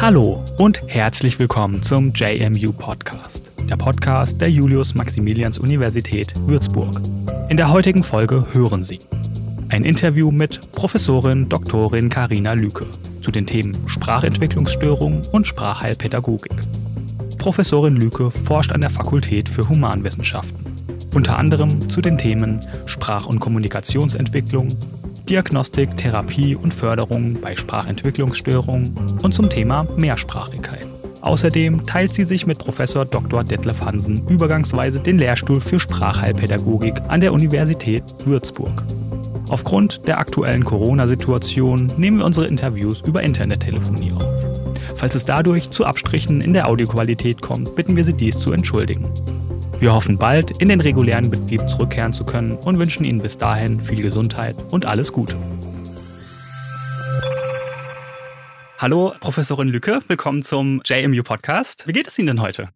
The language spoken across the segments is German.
Hallo und herzlich willkommen zum JMU Podcast, der Podcast der Julius-Maximilians-Universität Würzburg. In der heutigen Folge hören Sie ein Interview mit Professorin Doktorin Karina Lüke zu den Themen Sprachentwicklungsstörung und Sprachheilpädagogik. Professorin Lüke forscht an der Fakultät für Humanwissenschaften, unter anderem zu den Themen Sprach- und Kommunikationsentwicklung, Diagnostik, Therapie und Förderung bei Sprachentwicklungsstörungen und zum Thema Mehrsprachigkeit. Außerdem teilt sie sich mit Professor Dr. Detlef Hansen übergangsweise den Lehrstuhl für Sprachheilpädagogik an der Universität Würzburg. Aufgrund der aktuellen Corona-Situation nehmen wir unsere Interviews über Internettelefonie auf. Falls es dadurch zu Abstrichen in der Audioqualität kommt, bitten wir Sie dies zu entschuldigen. Wir hoffen bald in den regulären Betrieb zurückkehren zu können und wünschen Ihnen bis dahin viel Gesundheit und alles Gute. Hallo, Professorin Lücke, willkommen zum JMU Podcast. Wie geht es Ihnen denn heute?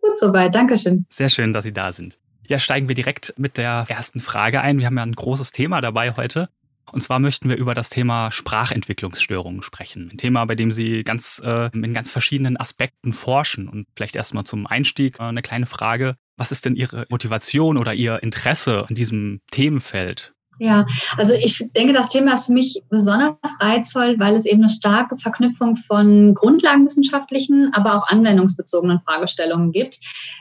Gut soweit, Dankeschön. Sehr schön, dass Sie da sind. Ja, steigen wir direkt mit der ersten Frage ein. Wir haben ja ein großes Thema dabei heute. Und zwar möchten wir über das Thema Sprachentwicklungsstörungen sprechen. Ein Thema, bei dem Sie ganz äh, in ganz verschiedenen Aspekten forschen. Und vielleicht erstmal zum Einstieg äh, eine kleine Frage. Was ist denn Ihre Motivation oder Ihr Interesse an diesem Themenfeld? Ja, also ich denke, das Thema ist für mich besonders reizvoll, weil es eben eine starke Verknüpfung von grundlagenwissenschaftlichen, aber auch anwendungsbezogenen Fragestellungen gibt.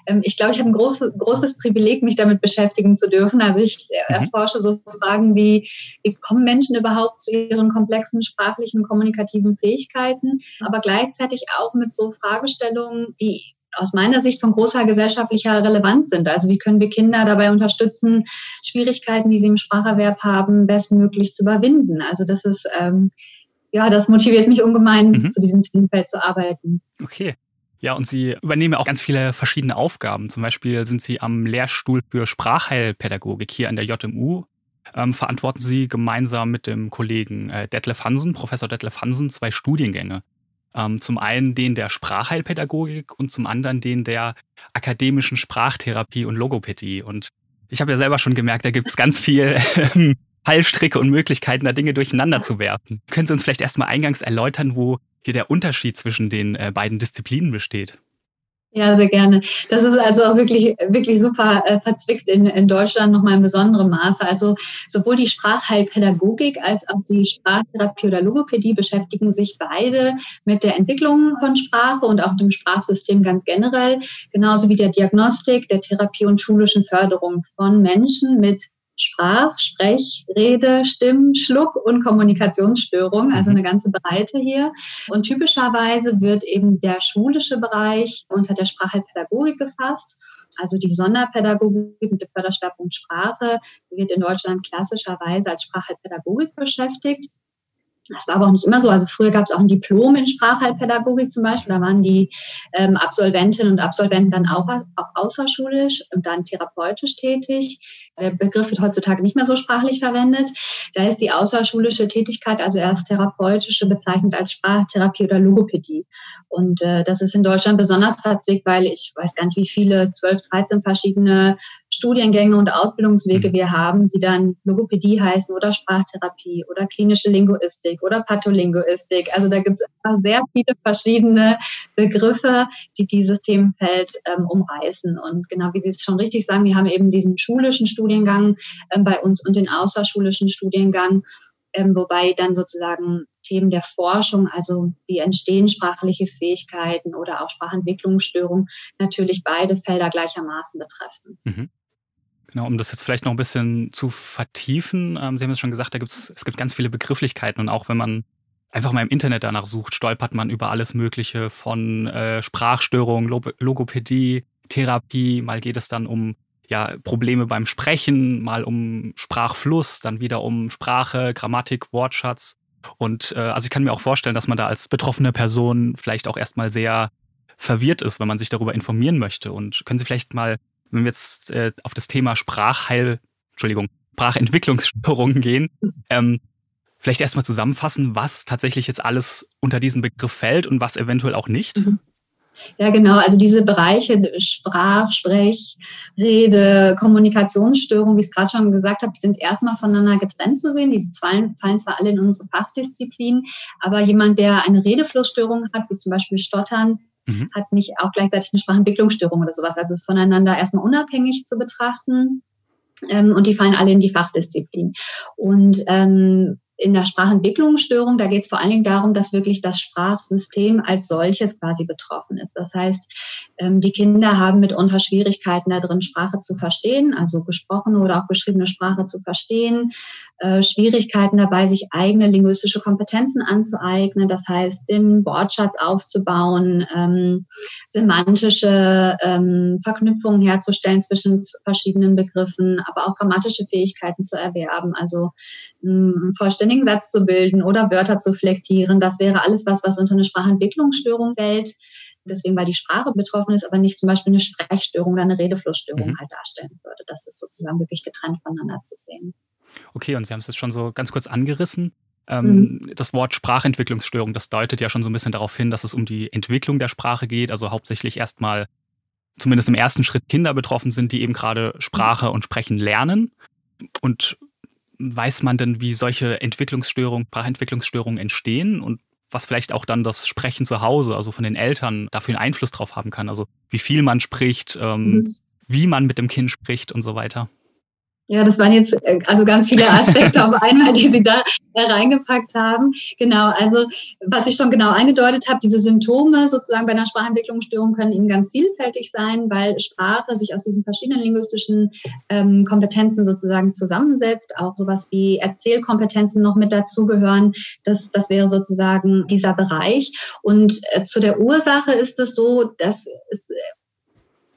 Ähm, ich glaube, ich habe ein groß, großes Privileg, mich damit beschäftigen zu dürfen. Also ich äh, mhm. erforsche so Fragen wie, wie kommen Menschen überhaupt zu ihren komplexen sprachlichen, kommunikativen Fähigkeiten, aber gleichzeitig auch mit so Fragestellungen, die aus meiner Sicht von großer gesellschaftlicher Relevanz sind. Also wie können wir Kinder dabei unterstützen, Schwierigkeiten, die sie im Spracherwerb haben, bestmöglich zu überwinden. Also das ist, ähm, ja, das motiviert mich ungemein, mhm. zu diesem Themenfeld zu arbeiten. Okay. Ja, und Sie übernehmen auch ganz viele verschiedene Aufgaben. Zum Beispiel sind Sie am Lehrstuhl für Sprachheilpädagogik hier an der JMU. Ähm, verantworten Sie gemeinsam mit dem Kollegen äh, Detlef Hansen, Professor Detlef Hansen, zwei Studiengänge. Ähm, zum einen den der Sprachheilpädagogik und zum anderen den der akademischen Sprachtherapie und Logopädie. Und ich habe ja selber schon gemerkt, da gibt es ganz viel ähm, Heilstricke und Möglichkeiten, da Dinge durcheinander zu werfen. Können Sie uns vielleicht erstmal eingangs erläutern, wo hier der Unterschied zwischen den äh, beiden Disziplinen besteht? Ja, sehr gerne. Das ist also auch wirklich, wirklich super äh, verzwickt in, in Deutschland nochmal in besonderem Maße. Also sowohl die Sprachheilpädagogik als auch die Sprachtherapie oder Logopädie beschäftigen sich beide mit der Entwicklung von Sprache und auch dem Sprachsystem ganz generell, genauso wie der Diagnostik, der Therapie und schulischen Förderung von Menschen mit Sprach-, Sprech-, Rede-, Stimm-, Schluck- und Kommunikationsstörungen, also mhm. eine ganze Breite hier. Und typischerweise wird eben der schulische Bereich unter der Sprachheilpädagogik gefasst. Also die Sonderpädagogik mit dem Förderschwerpunkt Sprache wird in Deutschland klassischerweise als Sprachheilpädagogik beschäftigt. Das war aber auch nicht immer so. Also früher gab es auch ein Diplom in Sprachheilpädagogik zum Beispiel. Da waren die ähm, Absolventinnen und Absolventen dann auch, auch außerschulisch und dann therapeutisch tätig. Der Begriff wird heutzutage nicht mehr so sprachlich verwendet. Da ist die außerschulische Tätigkeit, also erst therapeutische, bezeichnet als Sprachtherapie oder Logopädie. Und äh, das ist in Deutschland besonders verzwickt, weil ich weiß gar nicht, wie viele, 12, 13 verschiedene Studiengänge und Ausbildungswege mhm. wir haben, die dann Logopädie heißen oder Sprachtherapie oder klinische Linguistik oder Patholinguistik. Also da gibt es einfach sehr viele verschiedene Begriffe, die dieses Themenfeld ähm, umreißen. Und genau wie Sie es schon richtig sagen, wir haben eben diesen schulischen Studiengang ähm, bei uns und den außerschulischen Studiengang, ähm, wobei dann sozusagen Themen der Forschung, also wie entstehen sprachliche Fähigkeiten oder auch Sprachentwicklungsstörungen, natürlich beide Felder gleichermaßen betreffen. Mhm. Genau, um das jetzt vielleicht noch ein bisschen zu vertiefen. Ähm, Sie haben es schon gesagt, da gibt's, es gibt ganz viele Begrifflichkeiten und auch wenn man einfach mal im Internet danach sucht, stolpert man über alles Mögliche von äh, Sprachstörungen, Log Logopädie, Therapie. Mal geht es dann um ja, Probleme beim Sprechen, mal um Sprachfluss, dann wieder um Sprache, Grammatik, Wortschatz. Und äh, also ich kann mir auch vorstellen, dass man da als betroffene Person vielleicht auch erstmal sehr verwirrt ist, wenn man sich darüber informieren möchte. Und können Sie vielleicht mal wenn wir jetzt äh, auf das Thema Sprachheil, Entschuldigung, Sprachentwicklungsstörungen gehen, ähm, vielleicht erstmal zusammenfassen, was tatsächlich jetzt alles unter diesen Begriff fällt und was eventuell auch nicht? Mhm. Ja, genau. Also diese Bereiche Sprach, Sprech, Rede, Kommunikationsstörung, wie ich es gerade schon gesagt habe, sind erstmal voneinander getrennt zu sehen. Diese zwei fallen zwar alle in unsere Fachdisziplin, aber jemand, der eine Redeflussstörung hat, wie zum Beispiel Stottern, mhm. hat nicht auch gleichzeitig eine Sprachentwicklungsstörung oder sowas. Also es ist voneinander erstmal unabhängig zu betrachten. Ähm, und die fallen alle in die Fachdisziplin. Und ähm, in der Sprachentwicklungsstörung, da geht es vor allen Dingen darum, dass wirklich das Sprachsystem als solches quasi betroffen ist. Das heißt, ähm, die Kinder haben mitunter Schwierigkeiten da drin, Sprache zu verstehen, also gesprochene oder auch geschriebene Sprache zu verstehen, äh, Schwierigkeiten dabei, sich eigene linguistische Kompetenzen anzueignen, das heißt, den Wortschatz aufzubauen, ähm, semantische ähm, Verknüpfungen herzustellen zwischen verschiedenen Begriffen, aber auch grammatische Fähigkeiten zu erwerben, also einen vollständigen Satz zu bilden oder Wörter zu flektieren. Das wäre alles was, was unter eine Sprachentwicklungsstörung fällt. Deswegen, weil die Sprache betroffen ist, aber nicht zum Beispiel eine Sprechstörung oder eine Redeflussstörung mhm. halt darstellen würde. Das ist sozusagen wirklich getrennt voneinander zu sehen. Okay, und Sie haben es jetzt schon so ganz kurz angerissen. Ähm, mhm. Das Wort Sprachentwicklungsstörung, das deutet ja schon so ein bisschen darauf hin, dass es um die Entwicklung der Sprache geht, also hauptsächlich erstmal, zumindest im ersten Schritt, Kinder betroffen sind, die eben gerade Sprache und Sprechen lernen. Und weiß man denn, wie solche Entwicklungsstörungen, Sprachentwicklungsstörungen entstehen und was vielleicht auch dann das Sprechen zu Hause, also von den Eltern, dafür einen Einfluss drauf haben kann? Also wie viel man spricht, ähm, mhm. wie man mit dem Kind spricht und so weiter. Ja, das waren jetzt äh, also ganz viele Aspekte auf einmal, die Sie da reingepackt haben. Genau, also was ich schon genau eingedeutet habe, diese Symptome sozusagen bei einer Sprachentwicklungsstörung können eben ganz vielfältig sein, weil Sprache sich aus diesen verschiedenen linguistischen ähm, Kompetenzen sozusagen zusammensetzt. Auch sowas wie Erzählkompetenzen noch mit dazugehören. Das, das wäre sozusagen dieser Bereich. Und äh, zu der Ursache ist es so, dass es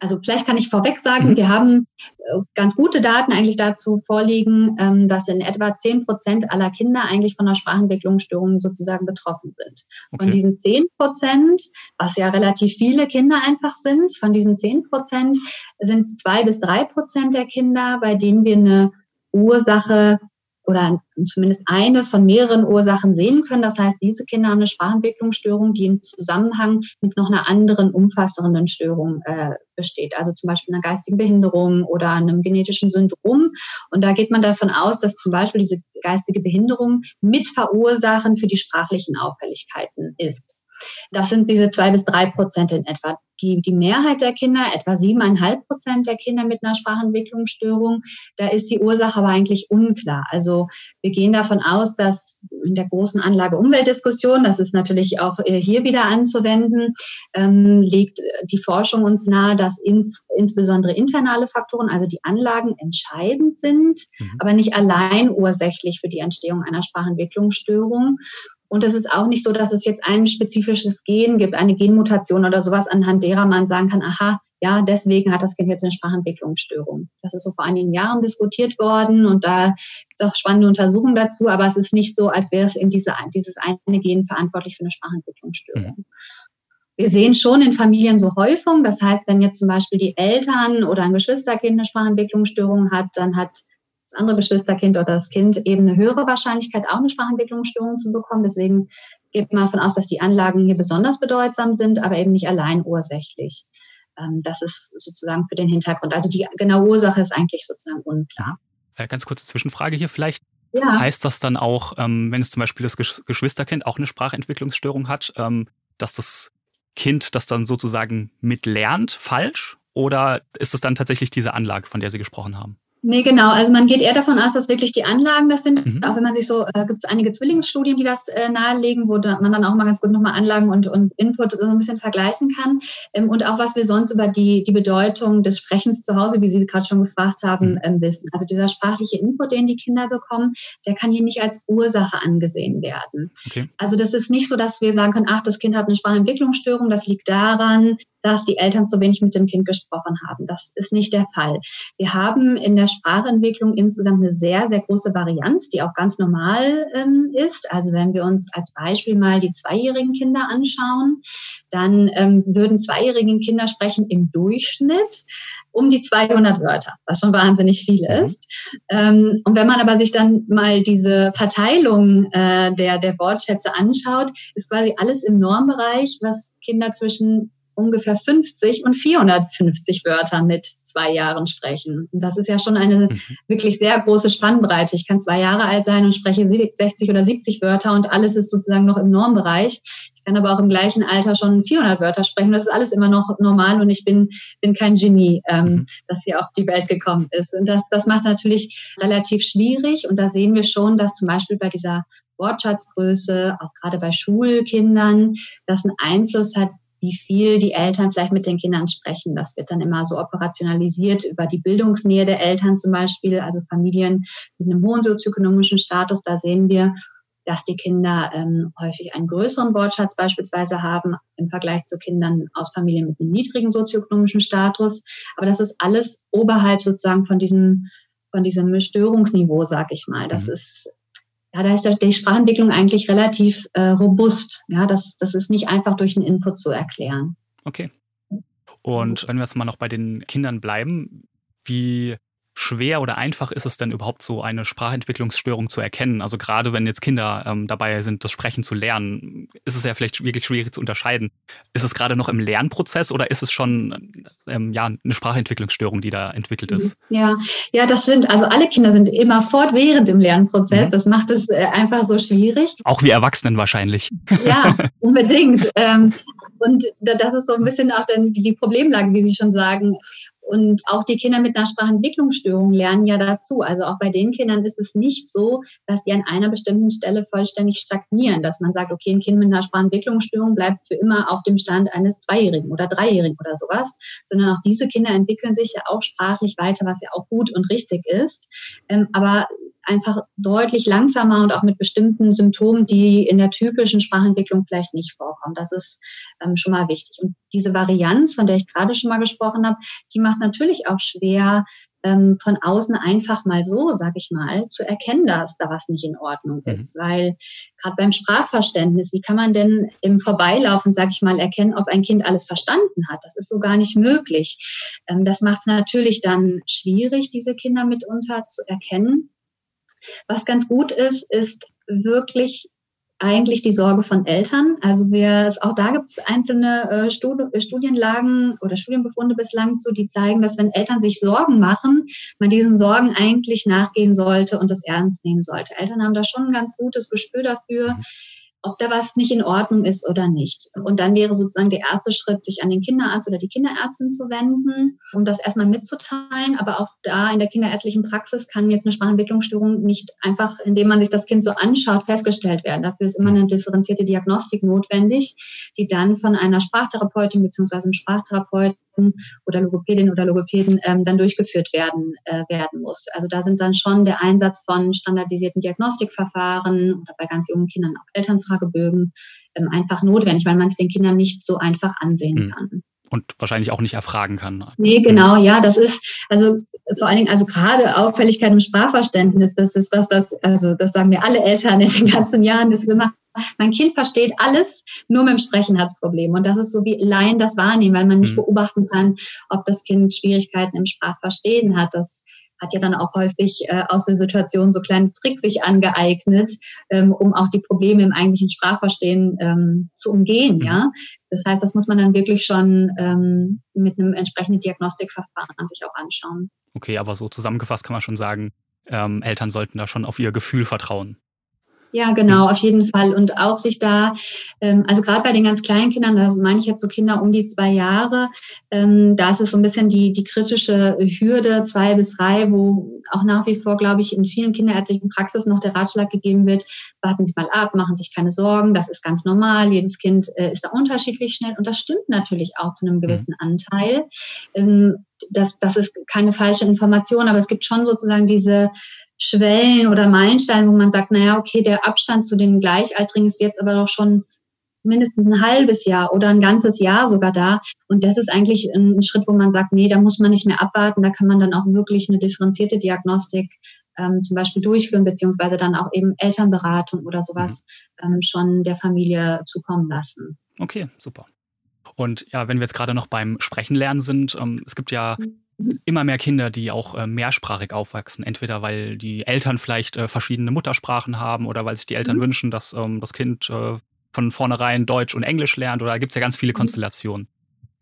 also vielleicht kann ich vorweg sagen, mhm. wir haben äh, ganz gute Daten eigentlich dazu vorliegen, ähm, dass in etwa 10 Prozent aller Kinder eigentlich von einer Sprachentwicklungsstörung sozusagen betroffen sind. Okay. Von diesen 10 Prozent, was ja relativ viele Kinder einfach sind, von diesen 10 Prozent sind zwei bis drei Prozent der Kinder, bei denen wir eine Ursache oder zumindest eine von mehreren Ursachen sehen können. Das heißt, diese Kinder haben eine Sprachentwicklungsstörung, die im Zusammenhang mit noch einer anderen umfassenden Störung äh, besteht, also zum Beispiel einer geistigen Behinderung oder einem genetischen Syndrom. Und da geht man davon aus, dass zum Beispiel diese geistige Behinderung Mitverursachen für die sprachlichen Auffälligkeiten ist. Das sind diese zwei bis drei Prozent in etwa. Die, die Mehrheit der Kinder, etwa siebeneinhalb Prozent der Kinder mit einer Sprachentwicklungsstörung, da ist die Ursache aber eigentlich unklar. Also wir gehen davon aus, dass in der großen Anlage-Umweltdiskussion, das ist natürlich auch äh, hier wieder anzuwenden, ähm, legt die Forschung uns nahe, dass in, insbesondere internale Faktoren, also die Anlagen, entscheidend sind, mhm. aber nicht allein ursächlich für die Entstehung einer Sprachentwicklungsstörung. Und es ist auch nicht so, dass es jetzt ein spezifisches Gen gibt, eine Genmutation oder sowas, anhand derer man sagen kann, aha, ja, deswegen hat das Kind jetzt eine Sprachentwicklungsstörung. Das ist so vor einigen Jahren diskutiert worden und da gibt es auch spannende Untersuchungen dazu, aber es ist nicht so, als wäre es eben diese, dieses eine Gen verantwortlich für eine Sprachentwicklungsstörung. Mhm. Wir sehen schon in Familien so Häufung. Das heißt, wenn jetzt zum Beispiel die Eltern oder ein Geschwisterkind eine Sprachentwicklungsstörung hat, dann hat das andere Geschwisterkind oder das Kind eben eine höhere Wahrscheinlichkeit, auch eine Sprachentwicklungsstörung zu bekommen. Deswegen geht man davon aus, dass die Anlagen hier besonders bedeutsam sind, aber eben nicht allein ursächlich. Ähm, das ist sozusagen für den Hintergrund. Also die genaue Ursache ist eigentlich sozusagen unklar. Äh, ganz kurze Zwischenfrage hier vielleicht. Ja. Heißt das dann auch, ähm, wenn es zum Beispiel das Geschwisterkind auch eine Sprachentwicklungsstörung hat, ähm, dass das Kind das dann sozusagen mitlernt falsch? Oder ist es dann tatsächlich diese Anlage, von der Sie gesprochen haben? Nee, genau. Also man geht eher davon aus, dass wirklich die Anlagen das sind. Mhm. Auch wenn man sich so, äh, gibt es einige Zwillingsstudien, die das äh, nahelegen, wo da, man dann auch mal ganz gut nochmal Anlagen und, und Input so ein bisschen vergleichen kann. Ähm, und auch was wir sonst über die, die Bedeutung des Sprechens zu Hause, wie Sie gerade schon gefragt haben, mhm. ähm, wissen. Also dieser sprachliche Input, den die Kinder bekommen, der kann hier nicht als Ursache angesehen werden. Okay. Also das ist nicht so, dass wir sagen können, ach, das Kind hat eine Sprachentwicklungsstörung, das liegt daran, dass die Eltern zu wenig mit dem Kind gesprochen haben. Das ist nicht der Fall. Wir haben in der Sprachentwicklung insgesamt eine sehr, sehr große Varianz, die auch ganz normal ähm, ist. Also wenn wir uns als Beispiel mal die zweijährigen Kinder anschauen, dann ähm, würden zweijährigen Kinder sprechen im Durchschnitt um die 200 Wörter, was schon wahnsinnig viel mhm. ist. Ähm, und wenn man aber sich dann mal diese Verteilung äh, der, der Wortschätze anschaut, ist quasi alles im Normbereich, was Kinder zwischen ungefähr 50 und 450 Wörter mit zwei Jahren sprechen. Und das ist ja schon eine mhm. wirklich sehr große Spannbreite. Ich kann zwei Jahre alt sein und spreche 60 oder 70 Wörter und alles ist sozusagen noch im Normbereich. Ich kann aber auch im gleichen Alter schon 400 Wörter sprechen. Das ist alles immer noch normal und ich bin, bin kein Genie, ähm, mhm. das hier auf die Welt gekommen ist. Und das, das macht natürlich relativ schwierig. Und da sehen wir schon, dass zum Beispiel bei dieser Wortschatzgröße, auch gerade bei Schulkindern, das einen Einfluss hat, wie viel die Eltern vielleicht mit den Kindern sprechen. Das wird dann immer so operationalisiert über die Bildungsnähe der Eltern zum Beispiel, also Familien mit einem hohen sozioökonomischen Status. Da sehen wir, dass die Kinder ähm, häufig einen größeren Wortschatz beispielsweise haben im Vergleich zu Kindern aus Familien mit einem niedrigen sozioökonomischen Status. Aber das ist alles oberhalb sozusagen von diesem von diesem Störungsniveau, sag ich mal. Das mhm. ist ja, da ist die Sprachentwicklung eigentlich relativ äh, robust. Ja, das, das ist nicht einfach durch einen Input zu erklären. Okay. Und wenn wir jetzt mal noch bei den Kindern bleiben, wie schwer oder einfach ist es denn überhaupt so eine Sprachentwicklungsstörung zu erkennen? Also gerade wenn jetzt Kinder ähm, dabei sind, das Sprechen zu lernen, ist es ja vielleicht wirklich schwierig zu unterscheiden. Ist es gerade noch im Lernprozess oder ist es schon ähm, ja, eine Sprachentwicklungsstörung, die da entwickelt ist? Mhm. Ja, ja, das stimmt. Also alle Kinder sind immer fortwährend im Lernprozess. Mhm. Das macht es äh, einfach so schwierig. Auch wir Erwachsenen wahrscheinlich. Ja, unbedingt. ähm, und das ist so ein bisschen auch dann die Problemlage, wie Sie schon sagen. Und auch die Kinder mit einer Sprachentwicklungsstörung lernen ja dazu. Also auch bei den Kindern ist es nicht so, dass die an einer bestimmten Stelle vollständig stagnieren, dass man sagt, okay, ein Kind mit einer Sprachentwicklungsstörung bleibt für immer auf dem Stand eines Zweijährigen oder Dreijährigen oder sowas, sondern auch diese Kinder entwickeln sich ja auch sprachlich weiter, was ja auch gut und richtig ist. Ähm, aber einfach deutlich langsamer und auch mit bestimmten Symptomen, die in der typischen Sprachentwicklung vielleicht nicht vorkommen. Das ist ähm, schon mal wichtig. Und diese Varianz, von der ich gerade schon mal gesprochen habe, die macht natürlich auch schwer, ähm, von außen einfach mal so, sag ich mal, zu erkennen, dass da was nicht in Ordnung mhm. ist. Mhm. Weil gerade beim Sprachverständnis, wie kann man denn im Vorbeilaufen, sag ich mal, erkennen, ob ein Kind alles verstanden hat? Das ist so gar nicht möglich. Ähm, das macht es natürlich dann schwierig, diese Kinder mitunter zu erkennen. Was ganz gut ist, ist wirklich eigentlich die Sorge von Eltern. Also wir, auch da gibt es einzelne äh, Studienlagen oder Studienbefunde bislang zu, die zeigen, dass wenn Eltern sich Sorgen machen, man diesen Sorgen eigentlich nachgehen sollte und das ernst nehmen sollte. Eltern haben da schon ein ganz gutes Gespür dafür. Mhm ob da was nicht in Ordnung ist oder nicht. Und dann wäre sozusagen der erste Schritt, sich an den Kinderarzt oder die Kinderärztin zu wenden, um das erstmal mitzuteilen. Aber auch da in der kinderärztlichen Praxis kann jetzt eine Sprachentwicklungsstörung nicht einfach, indem man sich das Kind so anschaut, festgestellt werden. Dafür ist immer eine differenzierte Diagnostik notwendig, die dann von einer Sprachtherapeutin bzw. einem Sprachtherapeuten oder Logopädin oder Logopäden ähm, dann durchgeführt werden, äh, werden muss. Also da sind dann schon der Einsatz von standardisierten Diagnostikverfahren oder bei ganz jungen Kindern auch Elternfragebögen ähm, einfach notwendig, weil man es den Kindern nicht so einfach ansehen mhm. kann und wahrscheinlich auch nicht erfragen kann. Nee, genau, ja, das ist, also vor allen Dingen, also gerade Auffälligkeit im Sprachverständnis, das ist was, was, also das sagen mir alle Eltern in den ganzen Jahren, das ist immer, mein Kind versteht alles, nur mit dem Sprechen hat es Probleme. Und das ist so wie Laien das wahrnehmen, weil man nicht mhm. beobachten kann, ob das Kind Schwierigkeiten im Sprachverstehen hat. Das hat ja dann auch häufig äh, aus der Situation so kleine Tricks sich angeeignet, ähm, um auch die Probleme im eigentlichen Sprachverstehen ähm, zu umgehen. Mhm. Ja, das heißt, das muss man dann wirklich schon ähm, mit einem entsprechenden Diagnostikverfahren sich auch anschauen. Okay, aber so zusammengefasst kann man schon sagen, ähm, Eltern sollten da schon auf ihr Gefühl vertrauen. Ja, genau, auf jeden Fall. Und auch sich da, ähm, also gerade bei den ganz kleinen Kindern, da meine ich jetzt so Kinder um die zwei Jahre, ähm, da ist es so ein bisschen die, die kritische Hürde, zwei bis drei, wo auch nach wie vor, glaube ich, in vielen kinderärztlichen Praxis noch der Ratschlag gegeben wird, warten Sie mal ab, machen Sie sich keine Sorgen, das ist ganz normal, jedes Kind äh, ist da unterschiedlich schnell. Und das stimmt natürlich auch zu einem mhm. gewissen Anteil. Ähm, das, das ist keine falsche Information, aber es gibt schon sozusagen diese Schwellen oder Meilensteine, wo man sagt, naja, okay, der Abstand zu den Gleichaltrigen ist jetzt aber doch schon mindestens ein halbes Jahr oder ein ganzes Jahr sogar da. Und das ist eigentlich ein Schritt, wo man sagt, nee, da muss man nicht mehr abwarten, da kann man dann auch wirklich eine differenzierte Diagnostik ähm, zum Beispiel durchführen, beziehungsweise dann auch eben Elternberatung oder sowas mhm. ähm, schon der Familie zukommen lassen. Okay, super. Und ja, wenn wir jetzt gerade noch beim Sprechen lernen sind, ähm, es gibt ja mhm immer mehr Kinder, die auch äh, mehrsprachig aufwachsen. Entweder weil die Eltern vielleicht äh, verschiedene Muttersprachen haben oder weil sich die Eltern mhm. wünschen, dass ähm, das Kind äh, von vornherein Deutsch und Englisch lernt. Oder da gibt es ja ganz viele mhm. Konstellationen.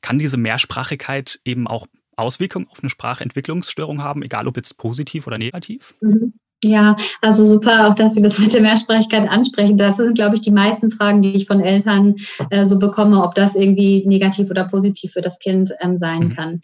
Kann diese Mehrsprachigkeit eben auch Auswirkungen auf eine Sprachentwicklungsstörung haben, egal ob jetzt positiv oder negativ? Mhm. Ja, also super, auch dass Sie das mit der Mehrsprachigkeit ansprechen. Das sind, glaube ich, die meisten Fragen, die ich von Eltern äh, so bekomme, ob das irgendwie negativ oder positiv für das Kind ähm, sein mhm. kann.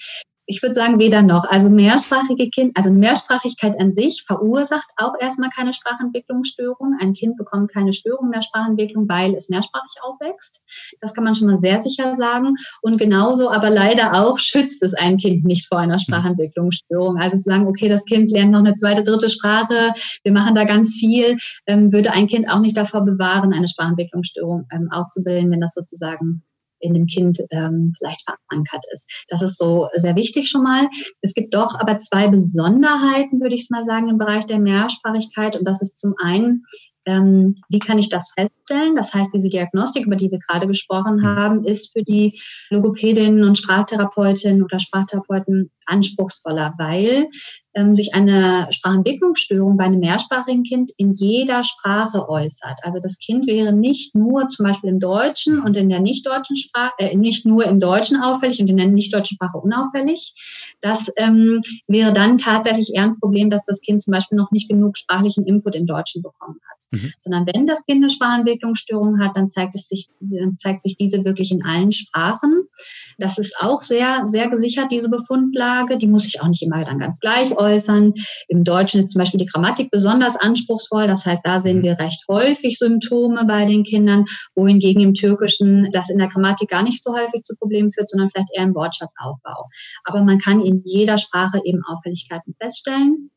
Ich würde sagen, weder noch. Also mehrsprachige Kind, also Mehrsprachigkeit an sich verursacht auch erstmal keine Sprachentwicklungsstörung. Ein Kind bekommt keine Störung der Sprachentwicklung, weil es mehrsprachig aufwächst. Das kann man schon mal sehr sicher sagen. Und genauso, aber leider auch schützt es ein Kind nicht vor einer Sprachentwicklungsstörung. Also zu sagen, okay, das Kind lernt noch eine zweite, dritte Sprache, wir machen da ganz viel, ähm, würde ein Kind auch nicht davor bewahren, eine Sprachentwicklungsstörung ähm, auszubilden, wenn das sozusagen in dem Kind ähm, vielleicht verankert ist. Das ist so sehr wichtig schon mal. Es gibt doch aber zwei Besonderheiten, würde ich mal sagen, im Bereich der Mehrsprachigkeit. Und das ist zum einen ähm, wie kann ich das feststellen? Das heißt, diese Diagnostik, über die wir gerade gesprochen mhm. haben, ist für die Logopädinnen und Sprachtherapeutinnen oder Sprachtherapeuten anspruchsvoller, weil ähm, sich eine Sprachentwicklungsstörung bei einem mehrsprachigen Kind in jeder Sprache äußert. Also das Kind wäre nicht nur zum Beispiel im Deutschen und in der nicht-deutschen Sprache, äh, nicht nur im Deutschen auffällig und in der nicht-deutschen Sprache unauffällig. Das ähm, wäre dann tatsächlich eher ein Problem, dass das Kind zum Beispiel noch nicht genug sprachlichen Input im Deutschen bekommen hat. Mhm. Sondern wenn das Kind eine Sprachentwicklungsstörung hat, dann zeigt es sich, dann zeigt sich diese wirklich in allen Sprachen. Das ist auch sehr, sehr gesichert, diese Befundlage. Die muss sich auch nicht immer dann ganz gleich äußern. Im Deutschen ist zum Beispiel die Grammatik besonders anspruchsvoll. Das heißt, da sehen mhm. wir recht häufig Symptome bei den Kindern, wohingegen im Türkischen das in der Grammatik gar nicht so häufig zu Problemen führt, sondern vielleicht eher im Wortschatzaufbau. Aber man kann in jeder Sprache eben Auffälligkeiten feststellen.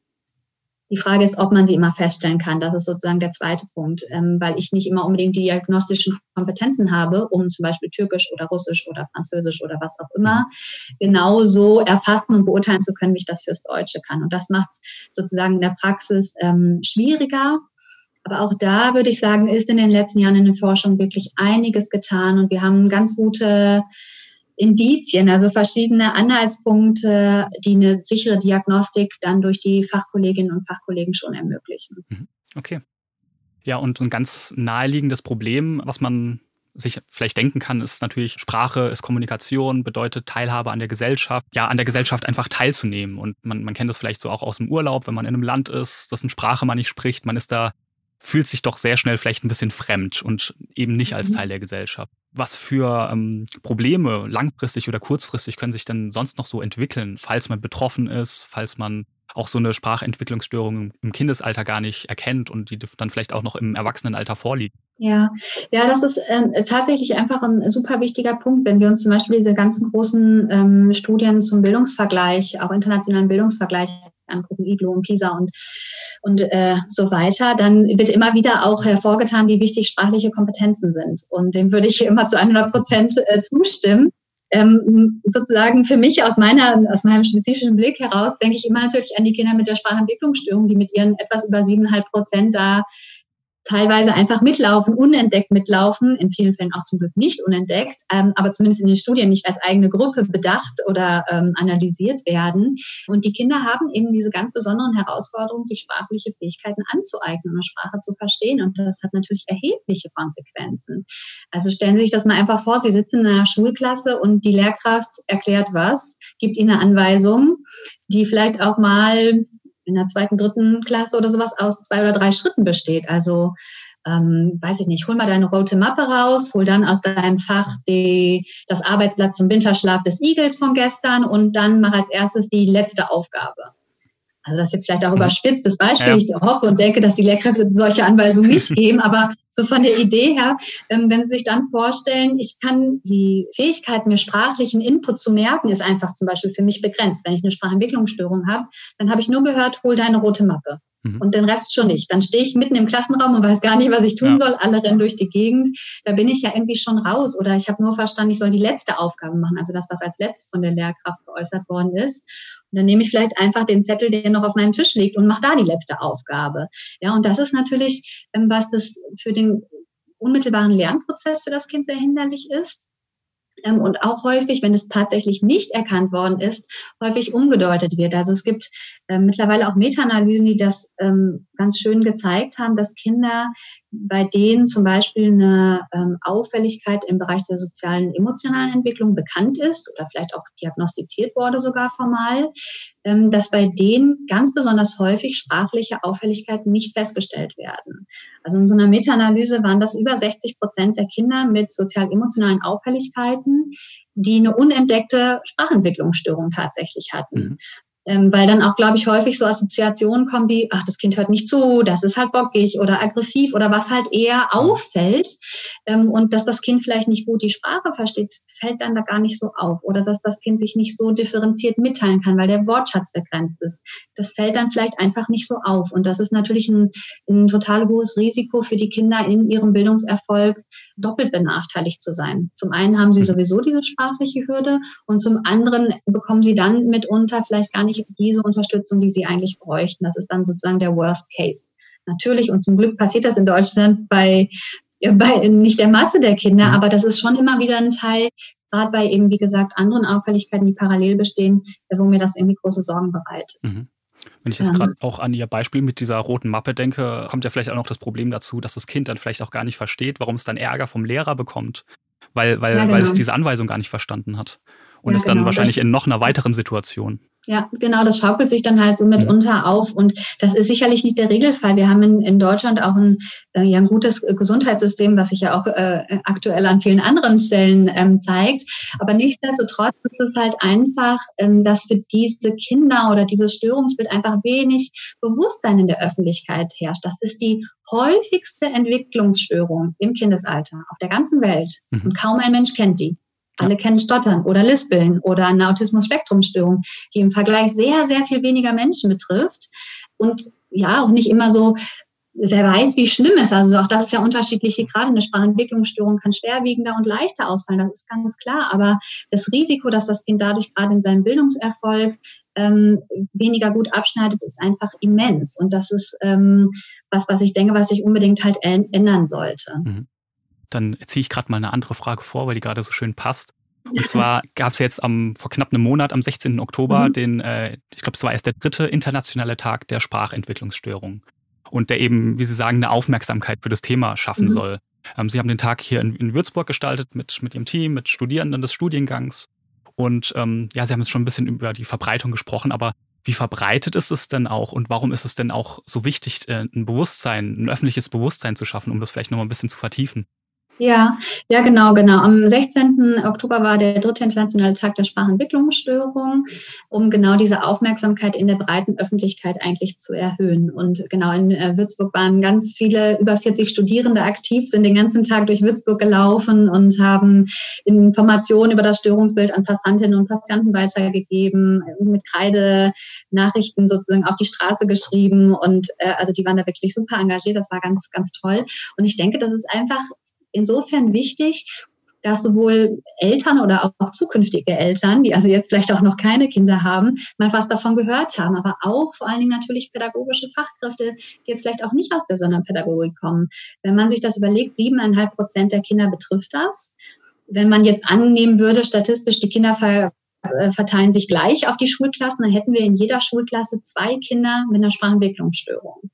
Die Frage ist, ob man sie immer feststellen kann. Das ist sozusagen der zweite Punkt, ähm, weil ich nicht immer unbedingt die diagnostischen Kompetenzen habe, um zum Beispiel Türkisch oder Russisch oder Französisch oder was auch immer genauso erfassen und beurteilen zu können, wie ich das fürs Deutsche kann. Und das macht es sozusagen in der Praxis ähm, schwieriger. Aber auch da würde ich sagen, ist in den letzten Jahren in der Forschung wirklich einiges getan und wir haben ganz gute Indizien, also verschiedene Anhaltspunkte, die eine sichere Diagnostik dann durch die Fachkolleginnen und Fachkollegen schon ermöglichen. Mhm. Okay. Ja, und ein ganz naheliegendes Problem, was man sich vielleicht denken kann, ist natürlich Sprache, ist Kommunikation, bedeutet Teilhabe an der Gesellschaft, ja, an der Gesellschaft einfach teilzunehmen. Und man, man kennt das vielleicht so auch aus dem Urlaub, wenn man in einem Land ist, dessen Sprache man nicht spricht, man ist da, fühlt sich doch sehr schnell vielleicht ein bisschen fremd und eben nicht als mhm. Teil der Gesellschaft was für ähm, Probleme langfristig oder kurzfristig können sich denn sonst noch so entwickeln, falls man betroffen ist, falls man auch so eine Sprachentwicklungsstörung im Kindesalter gar nicht erkennt und die dann vielleicht auch noch im Erwachsenenalter vorliegt. Ja, ja, das ist äh, tatsächlich einfach ein super wichtiger Punkt, wenn wir uns zum Beispiel diese ganzen großen ähm, Studien zum Bildungsvergleich, auch internationalen Bildungsvergleich angucken, IGLO und PISA und, und äh, so weiter, dann wird immer wieder auch hervorgetan, wie wichtig sprachliche Kompetenzen sind. Und dem würde ich immer zu 100 Prozent äh, zustimmen. Ähm, sozusagen für mich aus meiner, aus meinem spezifischen Blick heraus denke ich immer natürlich an die Kinder mit der Sprachentwicklungsstörung, die mit ihren etwas über siebeneinhalb Prozent da teilweise einfach mitlaufen, unentdeckt mitlaufen, in vielen Fällen auch zum Glück nicht unentdeckt, ähm, aber zumindest in den Studien nicht als eigene Gruppe bedacht oder ähm, analysiert werden. Und die Kinder haben eben diese ganz besonderen Herausforderungen, sich sprachliche Fähigkeiten anzueignen und Sprache zu verstehen. Und das hat natürlich erhebliche Konsequenzen. Also stellen Sie sich das mal einfach vor, Sie sitzen in einer Schulklasse und die Lehrkraft erklärt was, gibt Ihnen eine Anweisung, die vielleicht auch mal in der zweiten, dritten Klasse oder sowas aus zwei oder drei Schritten besteht. Also ähm, weiß ich nicht, hol mal deine rote Mappe raus, hol dann aus deinem Fach die, das Arbeitsblatt zum Winterschlaf des Igels von gestern und dann mach als erstes die letzte Aufgabe. Also das ist jetzt vielleicht auch mhm. überspitztes Beispiel. Ja. Ich hoffe und denke, dass die Lehrkräfte solche Anweisungen nicht geben, aber so von der Idee her, ähm, wenn Sie sich dann vorstellen, ich kann die Fähigkeit, mir sprachlichen Input zu merken, ist einfach zum Beispiel für mich begrenzt. Wenn ich eine Sprachentwicklungsstörung habe, dann habe ich nur gehört, hol deine rote Mappe. Mhm. Und den Rest schon nicht. Dann stehe ich mitten im Klassenraum und weiß gar nicht, was ich tun ja. soll. Alle rennen durch die Gegend. Da bin ich ja irgendwie schon raus. Oder ich habe nur verstanden, ich soll die letzte Aufgabe machen. Also das, was als letztes von der Lehrkraft geäußert worden ist. Und dann nehme ich vielleicht einfach den Zettel, der noch auf meinem Tisch liegt und mache da die letzte Aufgabe. Ja, und das ist natürlich, ähm, was das für den unmittelbaren Lernprozess für das Kind sehr hinderlich ist. Ähm, und auch häufig, wenn es tatsächlich nicht erkannt worden ist, häufig umgedeutet wird. Also es gibt äh, mittlerweile auch Meta-Analysen, die das ähm, ganz schön gezeigt haben, dass Kinder, bei denen zum Beispiel eine ähm, Auffälligkeit im Bereich der sozialen, emotionalen Entwicklung bekannt ist oder vielleicht auch diagnostiziert wurde sogar formal, ähm, dass bei denen ganz besonders häufig sprachliche Auffälligkeiten nicht festgestellt werden. Also in so einer Meta-Analyse waren das über 60 Prozent der Kinder mit sozial-emotionalen Auffälligkeiten, die eine unentdeckte Sprachentwicklungsstörung tatsächlich hatten. Mhm. Ähm, weil dann auch, glaube ich, häufig so Assoziationen kommen wie, ach, das Kind hört nicht zu, das ist halt bockig oder aggressiv oder was halt eher auffällt. Ähm, und dass das Kind vielleicht nicht gut die Sprache versteht, fällt dann da gar nicht so auf. Oder dass das Kind sich nicht so differenziert mitteilen kann, weil der Wortschatz begrenzt ist. Das fällt dann vielleicht einfach nicht so auf. Und das ist natürlich ein, ein total hohes Risiko für die Kinder in ihrem Bildungserfolg, doppelt benachteiligt zu sein. Zum einen haben sie sowieso diese sprachliche Hürde und zum anderen bekommen sie dann mitunter vielleicht gar nicht nicht diese Unterstützung, die sie eigentlich bräuchten. Das ist dann sozusagen der Worst Case. Natürlich und zum Glück passiert das in Deutschland bei, bei nicht der Masse der Kinder, mhm. aber das ist schon immer wieder ein Teil, gerade bei eben, wie gesagt, anderen Auffälligkeiten, die parallel bestehen, wo mir das irgendwie große Sorgen bereitet. Mhm. Wenn ich jetzt gerade auch an Ihr Beispiel mit dieser roten Mappe denke, kommt ja vielleicht auch noch das Problem dazu, dass das Kind dann vielleicht auch gar nicht versteht, warum es dann Ärger vom Lehrer bekommt, weil, weil, ja, genau. weil es genau. diese Anweisung gar nicht verstanden hat. Und ja, ist dann genau. wahrscheinlich in noch einer weiteren Situation. Ja, genau, das schaukelt sich dann halt so mitunter auf und das ist sicherlich nicht der Regelfall. Wir haben in, in Deutschland auch ein, äh, ja, ein gutes Gesundheitssystem, was sich ja auch äh, aktuell an vielen anderen Stellen ähm, zeigt. Aber nichtsdestotrotz ist es halt einfach, ähm, dass für diese Kinder oder dieses Störungsbild einfach wenig Bewusstsein in der Öffentlichkeit herrscht. Das ist die häufigste Entwicklungsstörung im Kindesalter auf der ganzen Welt mhm. und kaum ein Mensch kennt die. Alle kennen Stottern oder Lispeln oder eine Autismus-Spektrum-Störung, die im Vergleich sehr, sehr viel weniger Menschen betrifft. Und ja, auch nicht immer so, wer weiß, wie schlimm es ist. Also auch das ist ja unterschiedlich. Gerade eine Sprachentwicklungsstörung kann schwerwiegender und leichter ausfallen, das ist ganz klar. Aber das Risiko, dass das Kind dadurch gerade in seinem Bildungserfolg ähm, weniger gut abschneidet, ist einfach immens. Und das ist ähm, was, was ich denke, was sich unbedingt halt ändern sollte. Mhm dann ziehe ich gerade mal eine andere Frage vor, weil die gerade so schön passt. Und zwar gab es jetzt am, vor knapp einem Monat, am 16. Oktober, mhm. den, äh, ich glaube, es war erst der dritte internationale Tag der Sprachentwicklungsstörung. Und der eben, wie Sie sagen, eine Aufmerksamkeit für das Thema schaffen mhm. soll. Ähm, Sie haben den Tag hier in, in, Würzburg gestaltet mit, mit Ihrem Team, mit Studierenden des Studiengangs. Und ähm, ja, Sie haben jetzt schon ein bisschen über die Verbreitung gesprochen, aber wie verbreitet ist es denn auch und warum ist es denn auch so wichtig, äh, ein Bewusstsein, ein öffentliches Bewusstsein zu schaffen, um das vielleicht nochmal ein bisschen zu vertiefen? Ja, ja, genau, genau. Am 16. Oktober war der dritte internationale Tag der Sprachentwicklungsstörung, um genau diese Aufmerksamkeit in der breiten Öffentlichkeit eigentlich zu erhöhen. Und genau in äh, Würzburg waren ganz viele, über 40 Studierende aktiv, sind den ganzen Tag durch Würzburg gelaufen und haben Informationen über das Störungsbild an Passantinnen und Patienten weitergegeben, mit Kreide Nachrichten sozusagen auf die Straße geschrieben. Und äh, also die waren da wirklich super engagiert. Das war ganz, ganz toll. Und ich denke, das ist einfach insofern wichtig, dass sowohl Eltern oder auch zukünftige Eltern, die also jetzt vielleicht auch noch keine Kinder haben, mal was davon gehört haben, aber auch vor allen Dingen natürlich pädagogische Fachkräfte, die jetzt vielleicht auch nicht aus der Sonderpädagogik kommen. Wenn man sich das überlegt, siebeneinhalb Prozent der Kinder betrifft das. Wenn man jetzt annehmen würde, statistisch die Kinder ver äh, verteilen sich gleich auf die Schulklassen, dann hätten wir in jeder Schulklasse zwei Kinder mit einer Sprachentwicklungsstörung.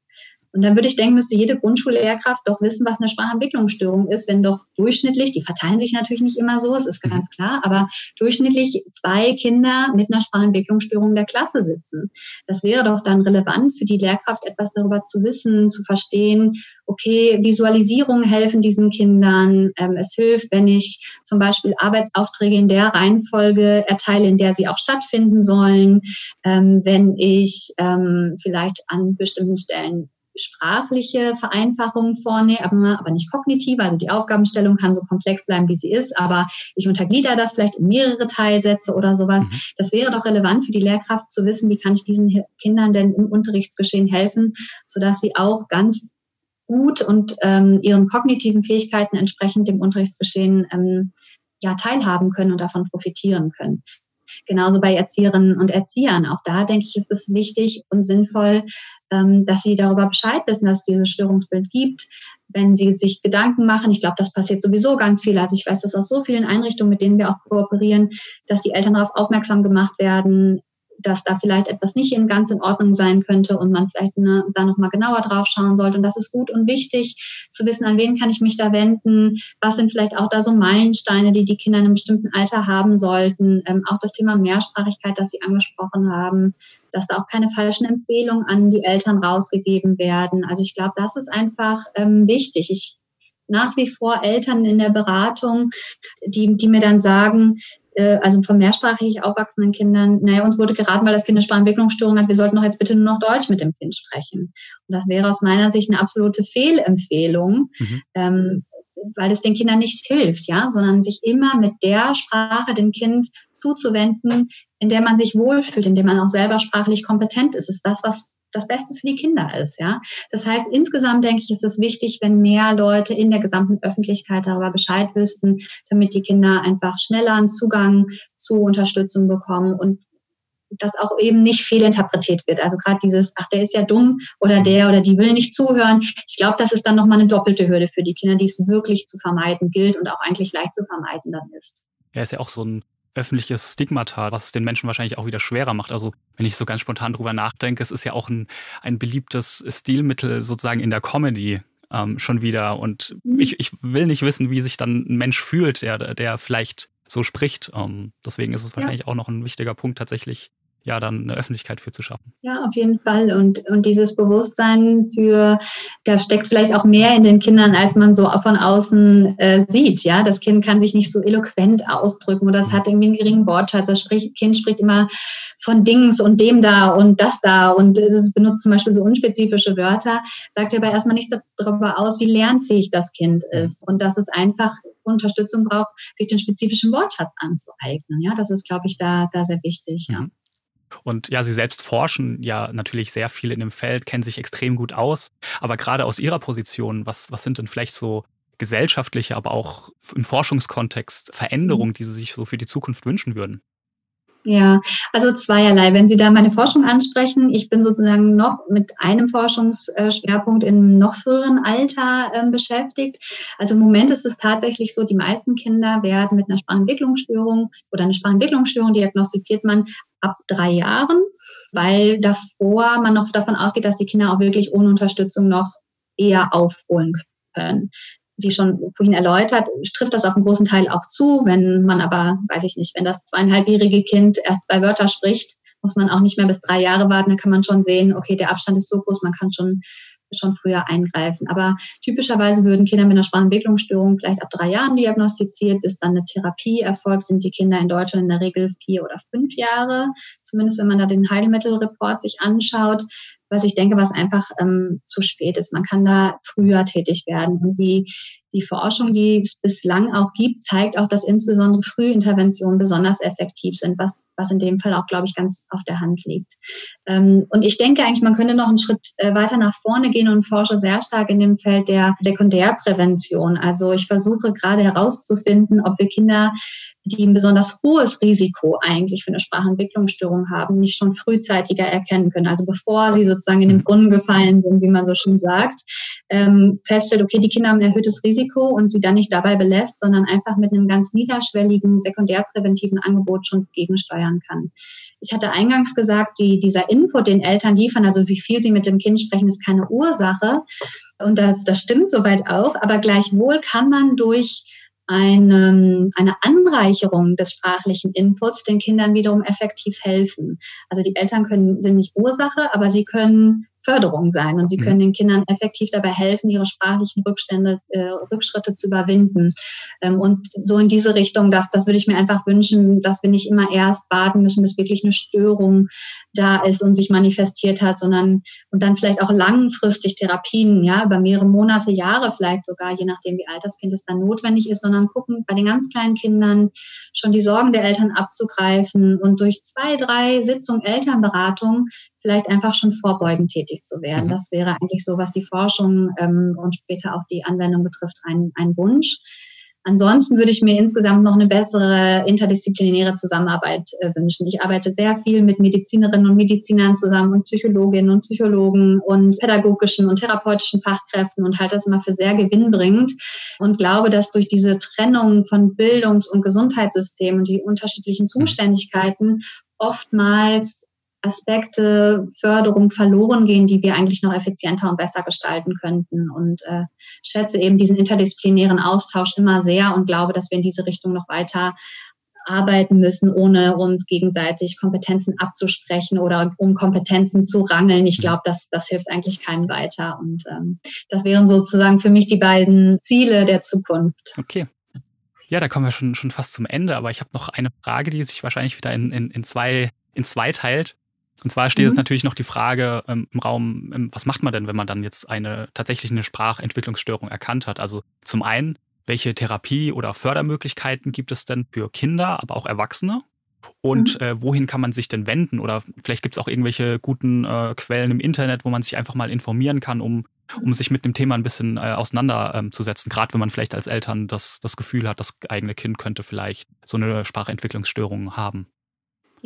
Und dann würde ich denken, müsste jede Grundschullehrkraft doch wissen, was eine Sprachentwicklungsstörung ist, wenn doch durchschnittlich, die verteilen sich natürlich nicht immer so, es ist ganz klar, aber durchschnittlich zwei Kinder mit einer Sprachentwicklungsstörung in der Klasse sitzen. Das wäre doch dann relevant für die Lehrkraft, etwas darüber zu wissen, zu verstehen, okay, Visualisierungen helfen diesen Kindern. Ähm, es hilft, wenn ich zum Beispiel Arbeitsaufträge in der Reihenfolge erteile, in der sie auch stattfinden sollen. Ähm, wenn ich ähm, vielleicht an bestimmten Stellen sprachliche Vereinfachungen vornehme, aber, nicht kognitive. Also die Aufgabenstellung kann so komplex bleiben, wie sie ist, aber ich unterglieder das vielleicht in mehrere Teilsätze oder sowas. Mhm. Das wäre doch relevant für die Lehrkraft zu wissen, wie kann ich diesen Kindern denn im Unterrichtsgeschehen helfen, sodass sie auch ganz gut und ähm, ihren kognitiven Fähigkeiten entsprechend dem Unterrichtsgeschehen ähm, ja teilhaben können und davon profitieren können. Genauso bei Erzieherinnen und Erziehern. Auch da denke ich, ist es wichtig und sinnvoll, ähm, dass sie darüber Bescheid wissen, dass es dieses Störungsbild gibt. Wenn sie sich Gedanken machen, ich glaube, das passiert sowieso ganz viel. Also ich weiß das aus so vielen Einrichtungen, mit denen wir auch kooperieren, dass die Eltern darauf aufmerksam gemacht werden, dass da vielleicht etwas nicht in ganz in Ordnung sein könnte und man vielleicht ne, da nochmal genauer drauf schauen sollte. Und das ist gut und wichtig zu wissen, an wen kann ich mich da wenden, was sind vielleicht auch da so Meilensteine, die die Kinder in einem bestimmten Alter haben sollten. Ähm, auch das Thema Mehrsprachigkeit, das Sie angesprochen haben, dass da auch keine falschen Empfehlungen an die Eltern rausgegeben werden. Also ich glaube, das ist einfach ähm, wichtig. Ich nach wie vor Eltern in der Beratung, die, die mir dann sagen, äh, also von mehrsprachig aufwachsenden Kindern, naja, uns wurde geraten, weil das Kind eine Sprachentwicklungsstörung hat, wir sollten doch jetzt bitte nur noch Deutsch mit dem Kind sprechen. Und das wäre aus meiner Sicht eine absolute Fehlempfehlung, mhm. ähm, weil es den Kindern nicht hilft, ja, sondern sich immer mit der Sprache dem Kind zuzuwenden, in der man sich wohlfühlt, in der man auch selber sprachlich kompetent ist. ist das, was das Beste für die Kinder ist, ja. Das heißt, insgesamt denke ich, ist es wichtig, wenn mehr Leute in der gesamten Öffentlichkeit darüber Bescheid wüssten, damit die Kinder einfach schneller einen Zugang zu Unterstützung bekommen und das auch eben nicht fehlinterpretiert wird. Also gerade dieses, ach, der ist ja dumm oder der oder die will nicht zuhören. Ich glaube, das ist dann nochmal eine doppelte Hürde für die Kinder, die es wirklich zu vermeiden gilt und auch eigentlich leicht zu vermeiden dann ist. Ja, ist ja auch so ein öffentliches Stigmata, was es den Menschen wahrscheinlich auch wieder schwerer macht. Also wenn ich so ganz spontan drüber nachdenke, es ist ja auch ein, ein beliebtes Stilmittel sozusagen in der Comedy ähm, schon wieder. Und mhm. ich, ich will nicht wissen, wie sich dann ein Mensch fühlt, der, der vielleicht so spricht. Ähm, deswegen ist es wahrscheinlich ja. auch noch ein wichtiger Punkt, tatsächlich ja dann eine Öffentlichkeit für zu schaffen. Ja, auf jeden Fall. Und, und dieses Bewusstsein für, da steckt vielleicht auch mehr in den Kindern, als man so von außen äh, sieht. Ja, das Kind kann sich nicht so eloquent ausdrücken oder es hat irgendwie einen geringen Wortschatz. Das spricht, Kind spricht immer von Dings und dem da und das da und es benutzt zum Beispiel so unspezifische Wörter, sagt aber erstmal nichts darüber aus, wie lernfähig das Kind ist und dass es einfach Unterstützung braucht, sich den spezifischen Wortschatz anzueignen. Ja, das ist, glaube ich, da, da sehr wichtig. Ja. Mhm. Und ja, Sie selbst forschen ja natürlich sehr viel in dem Feld, kennen sich extrem gut aus. Aber gerade aus Ihrer Position, was, was sind denn vielleicht so gesellschaftliche, aber auch im Forschungskontext Veränderungen, die Sie sich so für die Zukunft wünschen würden? Ja, also zweierlei. Wenn Sie da meine Forschung ansprechen, ich bin sozusagen noch mit einem Forschungsschwerpunkt im noch früheren Alter äh, beschäftigt. Also im Moment ist es tatsächlich so, die meisten Kinder werden mit einer Sprachentwicklungsstörung oder eine Sprachentwicklungsstörung diagnostiziert man ab drei Jahren, weil davor man noch davon ausgeht, dass die Kinder auch wirklich ohne Unterstützung noch eher aufholen können wie schon vorhin erläutert, trifft das auf einen großen Teil auch zu. Wenn man aber, weiß ich nicht, wenn das zweieinhalbjährige Kind erst zwei Wörter spricht, muss man auch nicht mehr bis drei Jahre warten. Da kann man schon sehen, okay, der Abstand ist so groß, man kann schon schon früher eingreifen. Aber typischerweise würden Kinder mit einer Sprachentwicklungsstörung vielleicht ab drei Jahren diagnostiziert, bis dann eine Therapie erfolgt, sind die Kinder in Deutschland in der Regel vier oder fünf Jahre. Zumindest wenn man da den Heilmittelreport sich anschaut, was ich denke, was einfach ähm, zu spät ist. Man kann da früher tätig werden. Und die, die Forschung, die es bislang auch gibt, zeigt auch, dass insbesondere Frühinterventionen besonders effektiv sind, was, was in dem Fall auch, glaube ich, ganz auf der Hand liegt. Ähm, und ich denke eigentlich, man könnte noch einen Schritt äh, weiter nach vorne gehen und forsche sehr stark in dem Feld der Sekundärprävention. Also ich versuche gerade herauszufinden, ob wir Kinder die ein besonders hohes Risiko eigentlich für eine Sprachentwicklungsstörung haben, nicht schon frühzeitiger erkennen können. Also bevor sie sozusagen in den Brunnen gefallen sind, wie man so schön sagt, ähm, feststellt, okay, die Kinder haben ein erhöhtes Risiko und sie dann nicht dabei belässt, sondern einfach mit einem ganz niederschwelligen sekundärpräventiven Angebot schon gegensteuern kann. Ich hatte eingangs gesagt, die, dieser Input, den Eltern liefern, also wie viel sie mit dem Kind sprechen, ist keine Ursache. Und das, das stimmt soweit auch. Aber gleichwohl kann man durch eine, eine Anreicherung des sprachlichen Inputs den Kindern wiederum effektiv helfen. Also die Eltern können, sind nicht Ursache, aber sie können Förderung sein und sie mhm. können den Kindern effektiv dabei helfen, ihre sprachlichen Rückstände, äh, Rückschritte zu überwinden. Ähm, und so in diese Richtung, das, das würde ich mir einfach wünschen, dass wir nicht immer erst warten müssen, bis wirklich eine Störung da ist und sich manifestiert hat, sondern und dann vielleicht auch langfristig Therapien, ja, über mehrere Monate, Jahre vielleicht sogar, je nachdem, wie alt das Kind es dann notwendig ist, sondern gucken bei den ganz kleinen Kindern schon die Sorgen der Eltern abzugreifen und durch zwei, drei Sitzungen Elternberatung vielleicht einfach schon vorbeugend tätig zu werden. Mhm. Das wäre eigentlich so, was die Forschung ähm, und später auch die Anwendung betrifft, ein, ein Wunsch. Ansonsten würde ich mir insgesamt noch eine bessere interdisziplinäre Zusammenarbeit äh, wünschen. Ich arbeite sehr viel mit Medizinerinnen und Medizinern zusammen und Psychologinnen und Psychologen und pädagogischen und therapeutischen Fachkräften und halte das immer für sehr gewinnbringend und glaube, dass durch diese Trennung von Bildungs- und Gesundheitssystemen und die unterschiedlichen mhm. Zuständigkeiten oftmals Aspekte, Förderung verloren gehen, die wir eigentlich noch effizienter und besser gestalten könnten. Und äh, schätze eben diesen interdisziplinären Austausch immer sehr und glaube, dass wir in diese Richtung noch weiter arbeiten müssen, ohne uns gegenseitig Kompetenzen abzusprechen oder um Kompetenzen zu rangeln. Ich glaube, das, das hilft eigentlich keinem weiter. Und ähm, das wären sozusagen für mich die beiden Ziele der Zukunft. Okay. Ja, da kommen wir schon, schon fast zum Ende, aber ich habe noch eine Frage, die sich wahrscheinlich wieder in, in, in, zwei, in zwei teilt. Und zwar steht mhm. es natürlich noch die Frage ähm, im Raum, ähm, was macht man denn, wenn man dann jetzt eine tatsächlich eine Sprachentwicklungsstörung erkannt hat? Also zum einen, welche Therapie oder Fördermöglichkeiten gibt es denn für Kinder, aber auch Erwachsene? Und mhm. äh, wohin kann man sich denn wenden? Oder vielleicht gibt es auch irgendwelche guten äh, Quellen im Internet, wo man sich einfach mal informieren kann, um, um sich mit dem Thema ein bisschen äh, auseinanderzusetzen. Gerade wenn man vielleicht als Eltern das, das Gefühl hat, das eigene Kind könnte vielleicht so eine Sprachentwicklungsstörung haben.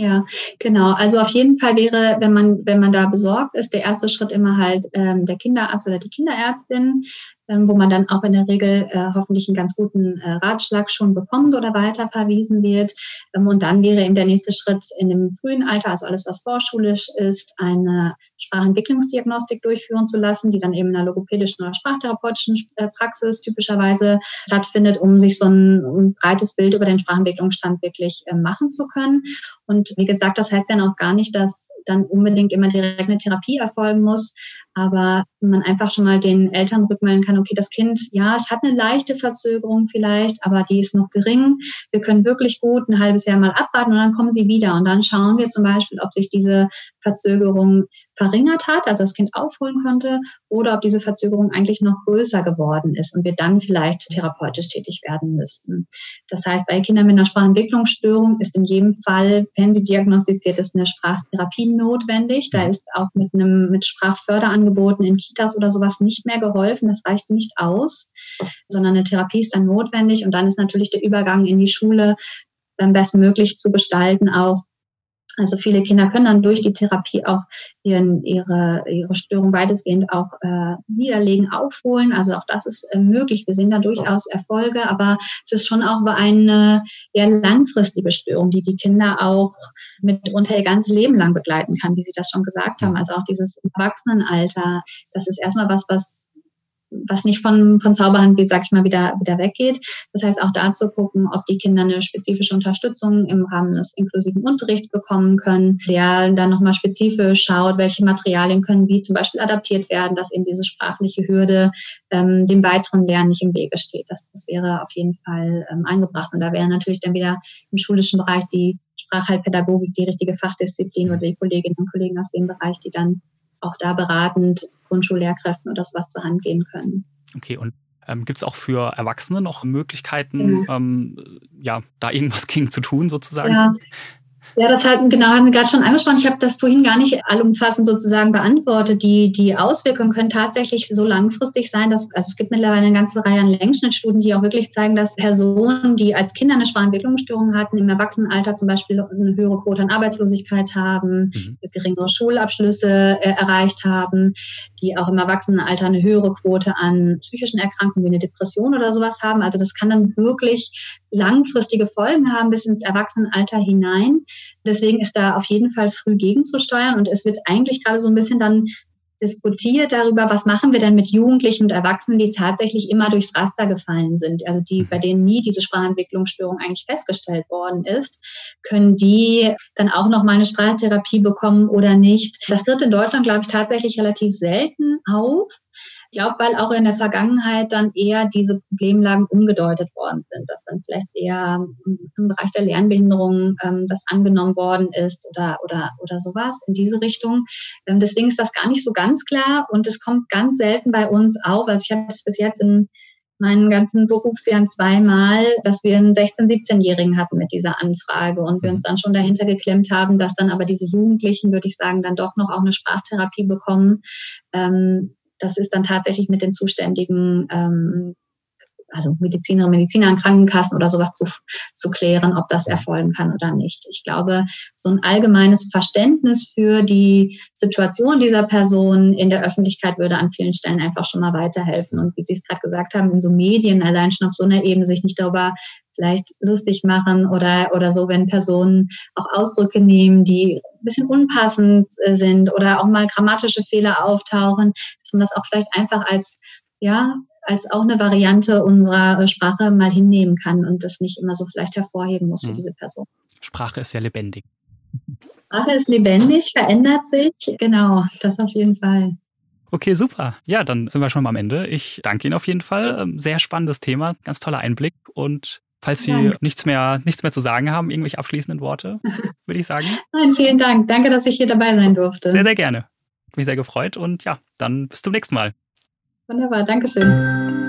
Ja, genau. Also auf jeden Fall wäre, wenn man, wenn man da besorgt ist, der erste Schritt immer halt ähm, der Kinderarzt oder die Kinderärztin, ähm, wo man dann auch in der Regel äh, hoffentlich einen ganz guten äh, Ratschlag schon bekommt oder weiterverwiesen wird. Ähm, und dann wäre eben der nächste Schritt in dem frühen Alter, also alles, was vorschulisch ist, eine Sprachentwicklungsdiagnostik durchführen zu lassen, die dann eben in einer logopädischen oder sprachtherapeutischen äh, Praxis typischerweise stattfindet, um sich so ein, breites Bild über den Sprachentwicklungsstand wirklich äh, machen zu können. Und wie gesagt, das heißt dann auch gar nicht, dass dann unbedingt immer direkt eine Therapie erfolgen muss, aber man einfach schon mal den Eltern rückmelden kann, okay, das Kind, ja, es hat eine leichte Verzögerung vielleicht, aber die ist noch gering. Wir können wirklich gut ein halbes Jahr mal abwarten und dann kommen sie wieder und dann schauen wir zum Beispiel, ob sich diese Verzögerung verringert hat, also das Kind aufholen konnte, oder ob diese Verzögerung eigentlich noch größer geworden ist und wir dann vielleicht therapeutisch tätig werden müssten. Das heißt, bei Kindern mit einer Sprachentwicklungsstörung ist in jedem Fall, wenn sie diagnostiziert ist, eine Sprachtherapie notwendig. Da ist auch mit einem mit Sprachförderangeboten in Kitas oder sowas nicht mehr geholfen. Das reicht nicht aus, sondern eine Therapie ist dann notwendig und dann ist natürlich der Übergang in die Schule am besten möglich zu gestalten, auch also viele Kinder können dann durch die Therapie auch ihren, ihre, ihre Störung weitestgehend auch äh, niederlegen, aufholen. Also auch das ist äh, möglich. Wir sehen da durchaus Erfolge, aber es ist schon auch eine eher langfristige Störung, die die Kinder auch mitunter ihr ganzes Leben lang begleiten kann, wie Sie das schon gesagt haben. Also auch dieses Erwachsenenalter, das ist erstmal was, was was nicht von, von Zauberhand, wie sag ich mal, wieder, wieder weggeht. Das heißt auch da zu gucken, ob die Kinder eine spezifische Unterstützung im Rahmen des inklusiven Unterrichts bekommen können, der dann nochmal spezifisch schaut, welche Materialien können wie zum Beispiel adaptiert werden, dass eben diese sprachliche Hürde ähm, dem weiteren Lernen nicht im Wege steht. Das, das wäre auf jeden Fall ähm, angebracht. Und da wäre natürlich dann wieder im schulischen Bereich die Sprachheilpädagogik die richtige Fachdisziplin oder die Kolleginnen und Kollegen aus dem Bereich, die dann auch da beratend Grundschullehrkräften oder sowas zur Hand gehen können. Okay, und ähm, Gibt es auch für Erwachsene noch Möglichkeiten, ja. Ähm, ja, da irgendwas gegen zu tun sozusagen? Ja, ja, das hat, genau, haben wir gerade schon angesprochen. Ich habe das vorhin gar nicht allumfassend sozusagen beantwortet. Die, die Auswirkungen können tatsächlich so langfristig sein, dass, also es gibt mittlerweile eine ganze Reihe an Längsschnittstudien, die auch wirklich zeigen, dass Personen, die als Kinder eine Sprachentwicklungsstörung hatten, im Erwachsenenalter zum Beispiel eine höhere Quote an Arbeitslosigkeit haben, mhm. geringere Schulabschlüsse äh, erreicht haben, die auch im Erwachsenenalter eine höhere Quote an psychischen Erkrankungen wie eine Depression oder sowas haben. Also das kann dann wirklich langfristige Folgen haben bis ins Erwachsenenalter hinein. Deswegen ist da auf jeden Fall früh gegenzusteuern und es wird eigentlich gerade so ein bisschen dann diskutiert darüber, was machen wir denn mit Jugendlichen und Erwachsenen, die tatsächlich immer durchs Raster gefallen sind, also die, bei denen nie diese Sprachentwicklungsstörung eigentlich festgestellt worden ist, können die dann auch noch mal eine Sprachtherapie bekommen oder nicht? Das tritt in Deutschland, glaube ich, tatsächlich relativ selten auf. Ich glaube, weil auch in der Vergangenheit dann eher diese Problemlagen umgedeutet worden sind, dass dann vielleicht eher im Bereich der Lernbehinderung ähm, das angenommen worden ist oder, oder, oder sowas in diese Richtung. Ähm, deswegen ist das gar nicht so ganz klar und es kommt ganz selten bei uns auf. Also ich habe es bis jetzt in meinen ganzen Berufsjahren zweimal, dass wir einen 16-, 17-Jährigen hatten mit dieser Anfrage und wir uns dann schon dahinter geklemmt haben, dass dann aber diese Jugendlichen, würde ich sagen, dann doch noch auch eine Sprachtherapie bekommen. Ähm, das ist dann tatsächlich mit den zuständigen ähm, also Medizinerinnen, Mediziner an Krankenkassen oder sowas zu, zu klären, ob das erfolgen kann oder nicht. Ich glaube, so ein allgemeines Verständnis für die Situation dieser Person in der Öffentlichkeit würde an vielen Stellen einfach schon mal weiterhelfen. Und wie Sie es gerade gesagt haben, in so Medien allein schon auf so einer Ebene sich nicht darüber vielleicht lustig machen oder, oder so, wenn Personen auch Ausdrücke nehmen, die ein bisschen unpassend äh, sind oder auch mal grammatische Fehler auftauchen, dass man das auch vielleicht einfach als, ja, als auch eine Variante unserer Sprache mal hinnehmen kann und das nicht immer so vielleicht hervorheben muss für mhm. diese Person. Sprache ist ja lebendig. Sprache ist lebendig, verändert sich. Genau, das auf jeden Fall. Okay, super. Ja, dann sind wir schon mal am Ende. Ich danke Ihnen auf jeden Fall. Ähm, sehr spannendes Thema, ganz toller Einblick. Und falls Sie nichts mehr, nichts mehr zu sagen haben, irgendwelche abschließenden Worte, würde ich sagen. Nein, vielen Dank. Danke, dass ich hier dabei sein durfte. Sehr, sehr gerne. Mich sehr gefreut und ja, dann bis zum nächsten Mal. Wunderbar, Dankeschön.